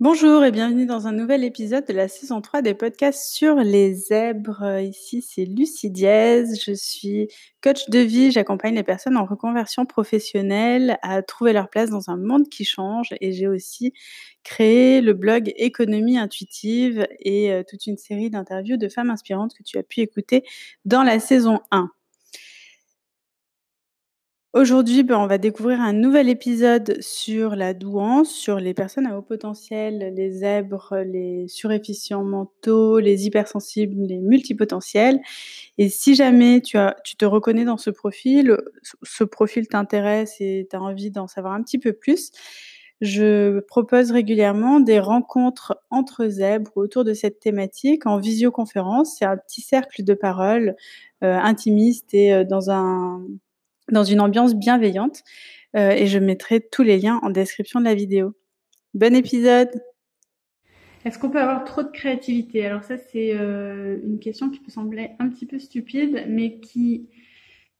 Bonjour et bienvenue dans un nouvel épisode de la saison 3 des podcasts sur les zèbres. Ici, c'est Lucie Diez. Je suis coach de vie. J'accompagne les personnes en reconversion professionnelle à trouver leur place dans un monde qui change. Et j'ai aussi créé le blog Économie intuitive et euh, toute une série d'interviews de femmes inspirantes que tu as pu écouter dans la saison 1. Aujourd'hui, ben, on va découvrir un nouvel épisode sur la douance, sur les personnes à haut potentiel, les zèbres, les surefficients mentaux, les hypersensibles, les multipotentiels. Et si jamais tu, te reconnais dans ce profil, ce profil t'intéresse et tu as envie d'en savoir un petit peu plus, je propose régulièrement des rencontres entre zèbres autour de cette thématique en visioconférence. C'est un petit cercle de parole euh, intimiste et euh, dans un dans une ambiance bienveillante. Euh, et je mettrai tous les liens en description de la vidéo. Bon épisode Est-ce qu'on peut avoir trop de créativité? Alors ça, c'est euh, une question qui peut sembler un petit peu stupide, mais qui,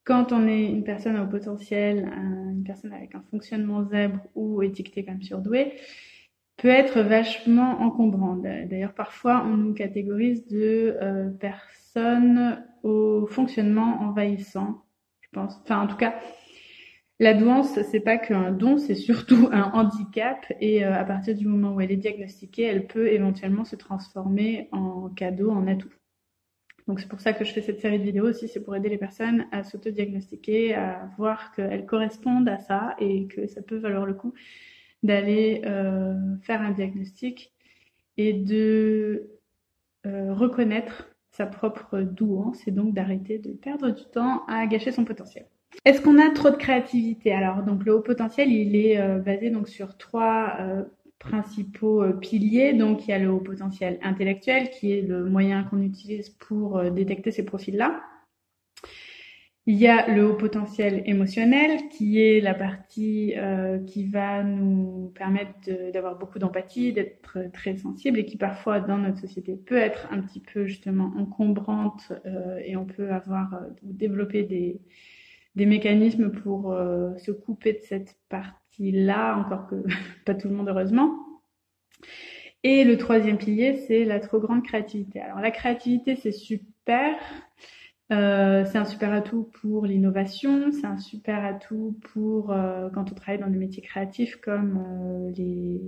quand on est une personne haut potentiel, une personne avec un fonctionnement zèbre ou étiquetée comme surdouée, peut être vachement encombrante. D'ailleurs, parfois, on nous catégorise de euh, personnes au fonctionnement envahissant Enfin, en tout cas, la douance, c'est pas qu'un don, c'est surtout un handicap. Et euh, à partir du moment où elle est diagnostiquée, elle peut éventuellement se transformer en cadeau, en atout. Donc c'est pour ça que je fais cette série de vidéos aussi, c'est pour aider les personnes à s'auto-diagnostiquer, à voir qu'elles correspondent à ça et que ça peut valoir le coup d'aller euh, faire un diagnostic et de euh, reconnaître sa propre douance et donc d'arrêter de perdre du temps à gâcher son potentiel. Est-ce qu'on a trop de créativité? Alors donc le haut potentiel, il est euh, basé donc sur trois euh, principaux euh, piliers. Donc il y a le haut potentiel intellectuel qui est le moyen qu'on utilise pour détecter ces profils-là. Il y a le haut potentiel émotionnel, qui est la partie euh, qui va nous permettre d'avoir beaucoup d'empathie, d'être très sensible et qui parfois dans notre société peut être un petit peu justement encombrante euh, et on peut avoir euh, développer des, des mécanismes pour se couper de cette partie-là, encore que pas tout le monde heureusement. Et le troisième pilier, c'est la trop grande créativité. Alors la créativité, c'est super. Euh, c'est un super atout pour l'innovation, c'est un super atout pour euh, quand on travaille dans des métiers créatifs comme euh, les,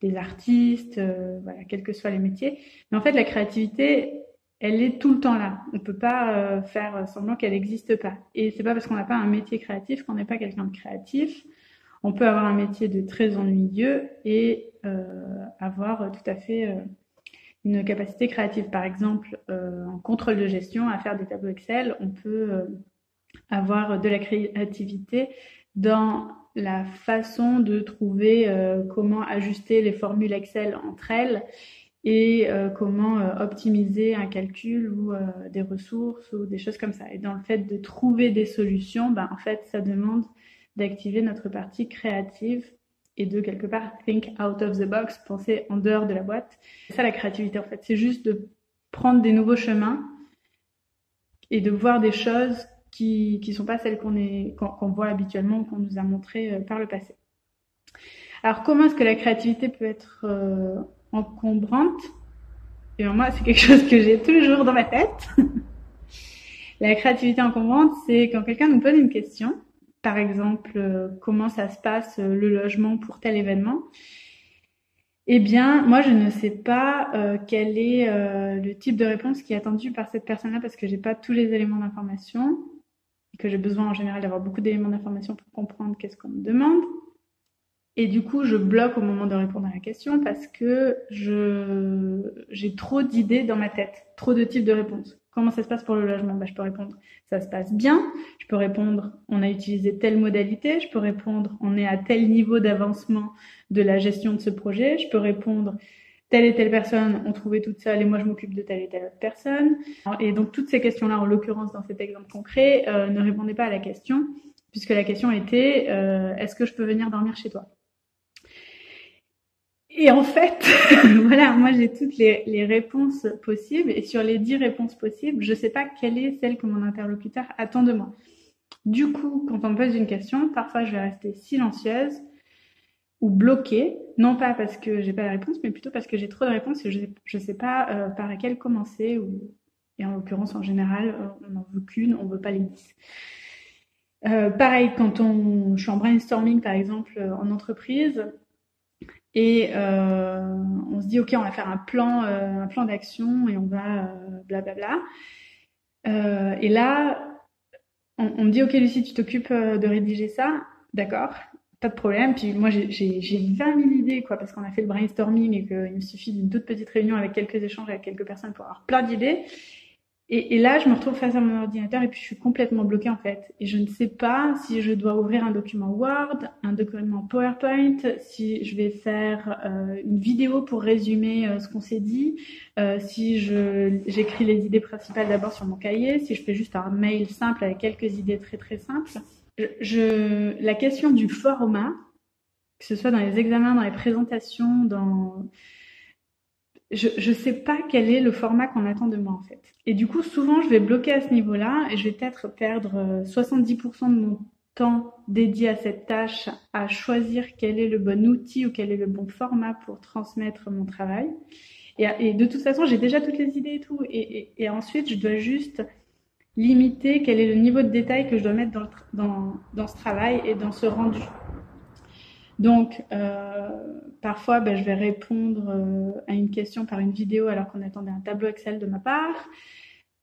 les, artistes, voilà, quels que soient les métiers. Mais en fait, la créativité, elle est tout le temps là. On peut pas faire semblant qu'elle n'existe pas. Et c'est pas parce qu'on n'a pas un métier créatif qu'on n'est pas quelqu'un de créatif. On peut avoir un métier de très ennuyeux et avoir tout à fait une capacité créative. Par exemple, euh, en contrôle de gestion, à faire des tableaux Excel, on peut euh, avoir de la créativité dans la façon de trouver euh, comment ajuster les formules Excel entre elles et comment optimiser un calcul ou des ressources ou des choses comme ça. Et dans le fait de trouver des solutions, ben, en fait, ça demande d'activer notre partie créative et de quelque part think out of the box, penser en dehors de la boîte. C'est ça la créativité en fait, c'est juste de prendre des nouveaux chemins et de voir des choses qui qui sont pas celles qu'on est qu'on voit habituellement qu'on nous a montrées euh, par le passé. Alors comment est-ce que la créativité peut être euh, encombrante? Et moi c'est quelque chose que j'ai toujours dans ma tête. la créativité encombrante, c'est quand quelqu'un nous pose une question par exemple, euh, comment ça se passe euh, le logement pour tel événement. Eh bien, moi, je ne sais pas euh, quel est le type de réponse qui est attendu par cette personne-là parce que j'ai pas tous les éléments d'information et que j'ai besoin en général d'avoir beaucoup d'éléments d'information pour comprendre qu'est-ce qu'on me demande. Et du coup, je bloque au moment de répondre à la question parce que je j'ai trop d'idées dans ma tête, trop de types de réponses. Comment ça se passe pour le logement? Bah, Je peux répondre ça se passe bien. Je peux répondre on a utilisé telle modalité. Je peux répondre on est à tel niveau d'avancement de la gestion de ce projet. Je peux répondre telle et telle personne ont trouvé toute seule et moi je m'occupe de telle et telle autre personne. Et donc toutes ces questions-là, en l'occurrence dans cet exemple concret, euh, ne répondaient pas à la question puisque la question était euh, est-ce que je peux venir dormir chez toi? Et en fait, voilà, moi j'ai toutes les, réponses possibles et sur les dix réponses possibles, je ne sais pas quelle est celle que mon interlocuteur attend de moi. Du coup, quand on me pose une question, parfois je vais rester silencieuse ou bloquée, non pas parce que j'ai pas la réponse, mais plutôt parce que j'ai trop de réponses et je ne sais pas euh, par laquelle commencer. Et en l'occurrence, en général, euh, on n'en veut qu'une, on veut pas les dix. Euh, pareil, quand on, je suis en brainstorming, par exemple, en entreprise, et on se dit, OK, on va faire un plan, plan d'action et on va blablabla. et là, on, on, me dit, OK, Lucie, tu t'occupes de rédiger ça. D'accord pas de problème. Puis moi, j'ai 20 000 idées, quoi, parce qu'on a fait le brainstorming et qu'il me suffit d'une toute petite réunion avec quelques échanges avec quelques personnes pour avoir plein d'idées. Et, là, je me retrouve face à mon ordinateur et puis je suis complètement bloquée en fait. Et je ne sais pas si je dois ouvrir un document Word, un document PowerPoint, si je vais faire euh, une vidéo pour résumer euh, ce qu'on s'est dit, euh, si j'écris les idées principales d'abord sur mon cahier, si je fais juste un mail simple avec quelques idées très très simples la question du format, que ce soit dans les examens, dans les présentations, dans je ne sais pas quel est le format qu'on attend de moi en fait. Et du coup, souvent, je vais bloquer à ce niveau-là et je vais peut-être perdre 70% euh, de mon temps dédié à cette tâche, à choisir quel est le bon outil ou quel est le bon format pour transmettre mon travail. Et, de toute façon, j'ai déjà toutes les idées et tout. Et, ensuite, je dois juste limiter quel est le niveau de détail que je dois mettre dans ce travail et dans ce rendu. Donc, euh, parfois, ben, je vais répondre euh, à une question par une vidéo alors qu'on attendait un tableau Excel de ma part.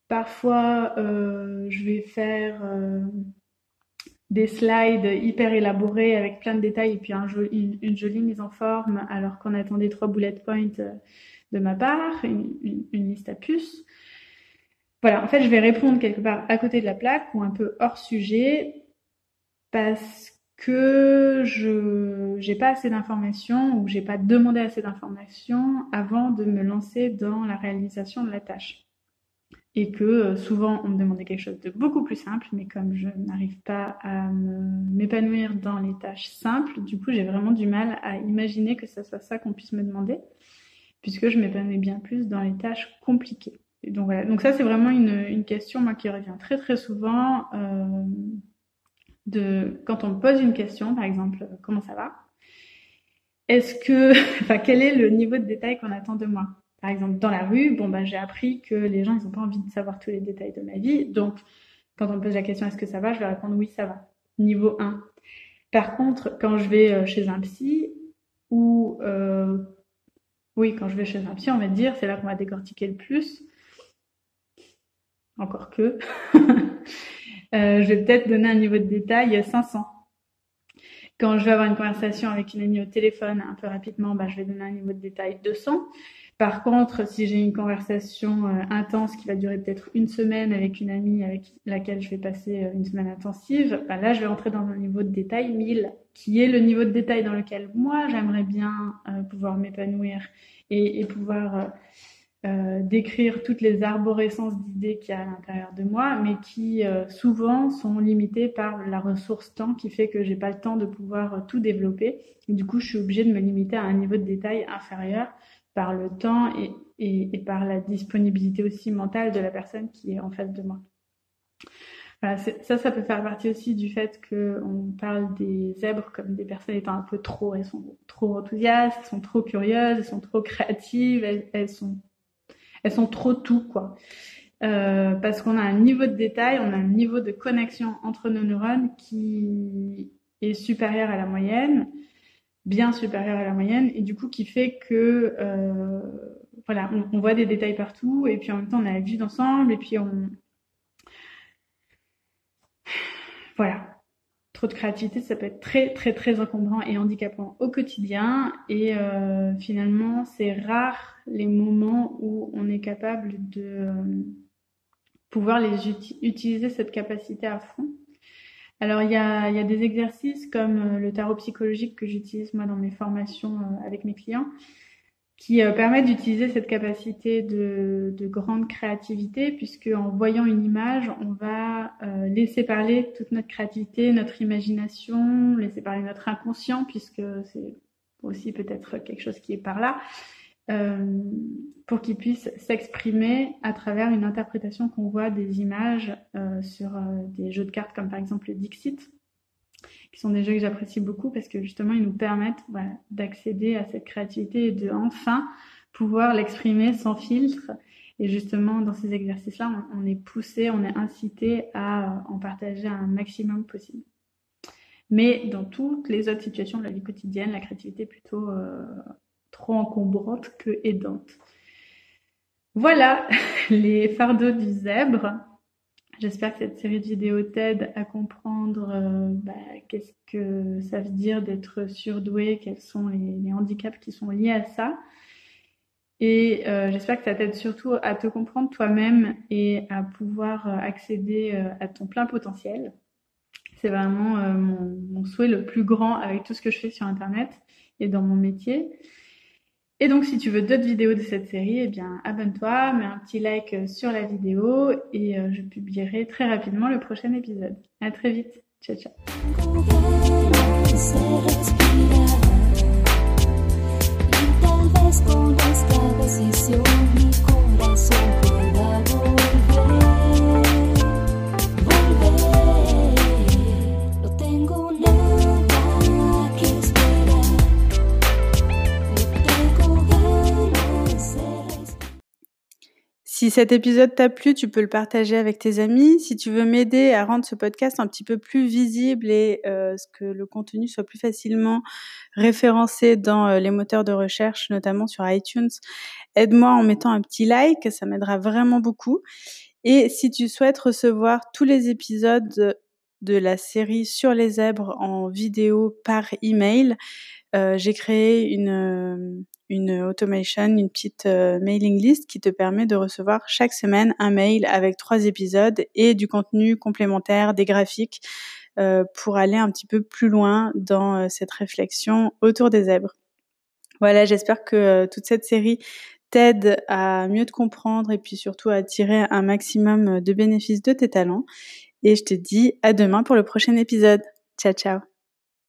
Parfois, euh, je vais faire des slides hyper élaborés avec plein de détails et puis un une, jolie mise en forme alors qu'on attendait trois bullet points de ma part, une liste à puces. Voilà, en fait, je vais répondre quelque part à côté de la plaque ou un peu hors sujet parce que je n'ai pas assez d'informations ou j'ai pas demandé assez d'informations avant de me lancer dans la réalisation de la tâche. Et que euh, souvent on me demandait quelque chose de beaucoup plus simple, mais comme je n'arrive pas à m'épanouir dans les tâches simples, du coup j'ai vraiment du mal à imaginer que ce soit ça qu'on puisse me demander, puisque je m'épanouis bien plus dans les tâches compliquées donc voilà. Donc ça c'est vraiment une, une, question moi qui revient très très souvent euh, de quand on pose une question par exemple comment ça va Est-ce que enfin quel est le niveau de détail qu'on attend de moi? Par exemple dans la rue, bon bah j'ai appris que les gens ils ont pas envie de savoir tous les détails de ma vie. Donc quand on me pose la question est-ce que ça va? Je vais répondre oui ça va. Niveau 1. Par contre, quand je vais euh, chez un psy ou euh, oui, quand je vais chez un psy, on va dire, c'est là qu'on va décortiquer le plus encore que. euh, je vais peut-être donner un niveau de détail 500. Quand je vais avoir une conversation avec une amie au téléphone un peu rapidement, bah, je vais donner un niveau de détail 200. Par contre, si j'ai une conversation euh, intense qui va durer peut-être une semaine avec une amie avec laquelle je vais passer euh, une semaine intensive, bah là, je vais rentrer dans un niveau de détail 1000, qui est le niveau de détail dans lequel moi, j'aimerais bien pouvoir m'épanouir et pouvoir euh, d'écrire toutes les arborescences d'idées qu'il y a à l'intérieur de moi, mais qui euh, souvent sont limitées par la ressource temps qui fait que j'ai pas le temps de pouvoir euh, tout développer. Du coup, je suis obligée de me limiter à un niveau de détail inférieur par le temps et, et, par la disponibilité aussi mentale de la personne qui est en face de moi. Voilà, ça, ça peut faire partie aussi du fait qu'on parle des zèbres comme des personnes étant un peu trop, elles sont trop enthousiastes, elles sont trop curieuses, elles sont trop créatives, elles sont elles sont trop tout, quoi. Euh, parce qu'on a un niveau de détail, on a un niveau de connexion entre nos neurones qui est supérieur à la moyenne, bien supérieur à la moyenne, et du coup qui fait que euh, voilà, on, on, voit des détails partout, et puis en même temps on a la vue d'ensemble, et puis on voilà, trop de créativité, ça peut être très très très encombrant et handicapant au quotidien. Et euh, finalement, c'est rare les moments où on est capable de euh, pouvoir les utiliser cette capacité à fond. Alors il y a, des exercices comme euh, le tarot psychologique que j'utilise moi dans mes formations avec mes clients qui euh, permettent d'utiliser cette capacité de, de, grande créativité, puisque en voyant une image, on va euh, laisser parler toute notre créativité, notre imagination, laisser parler notre inconscient, puisque c'est aussi peut-être quelque chose qui est par là, euh, pour qu'il puisse s'exprimer à travers une interprétation qu'on voit des images sur des jeux de cartes, comme par exemple le Dixit, qui sont des jeux que j'apprécie beaucoup parce que justement ils nous permettent d'accéder à cette créativité et de enfin pouvoir l'exprimer sans filtre. Et justement, dans ces exercices-là, on, est poussé, on est incité à en partager un maximum possible. Mais dans toutes les autres situations de la vie quotidienne, la créativité est plutôt euh, trop encombrante que aidante. Voilà les fardeaux du zèbre. J'espère que cette série de vidéos t'aide à comprendre euh, bah, qu'est-ce que ça veut dire d'être surdoué, quels sont les, handicaps qui sont liés à ça. Et euh, j'espère que ça t'aide surtout à te comprendre toi-même et à pouvoir euh, accéder à ton plein potentiel. C'est vraiment mon, mon, souhait le plus grand avec tout ce que je fais sur Internet et dans mon métier. Et donc, si tu veux d'autres vidéos de cette série, eh bien, abonne-toi, mets un petit like euh, sur la vidéo et euh, je publierai très rapidement le prochain épisode. À très vite. Ciao, ciao. Cet épisode t'a plu, tu peux le partager avec tes amis. Si tu veux m'aider à rendre ce podcast un petit peu plus visible et euh, que le contenu soit plus facilement référencé dans euh, les moteurs de recherche, notamment sur iTunes, aide-moi en mettant un petit like, ça m'aidera vraiment beaucoup. Et si tu souhaites recevoir tous les épisodes de la série sur les zèbres en vidéo par email, euh, j'ai créé une, euh, une automation, une petite euh, mailing list qui te permet de recevoir chaque semaine un mail avec trois épisodes et du contenu complémentaire, des graphiques, pour aller un petit peu plus loin dans cette réflexion autour des zèbres. Voilà, j'espère que toute cette série t'aide à mieux te comprendre et puis surtout à tirer un maximum de bénéfices de tes talents. Et je te dis à demain pour le prochain épisode. Ciao, ciao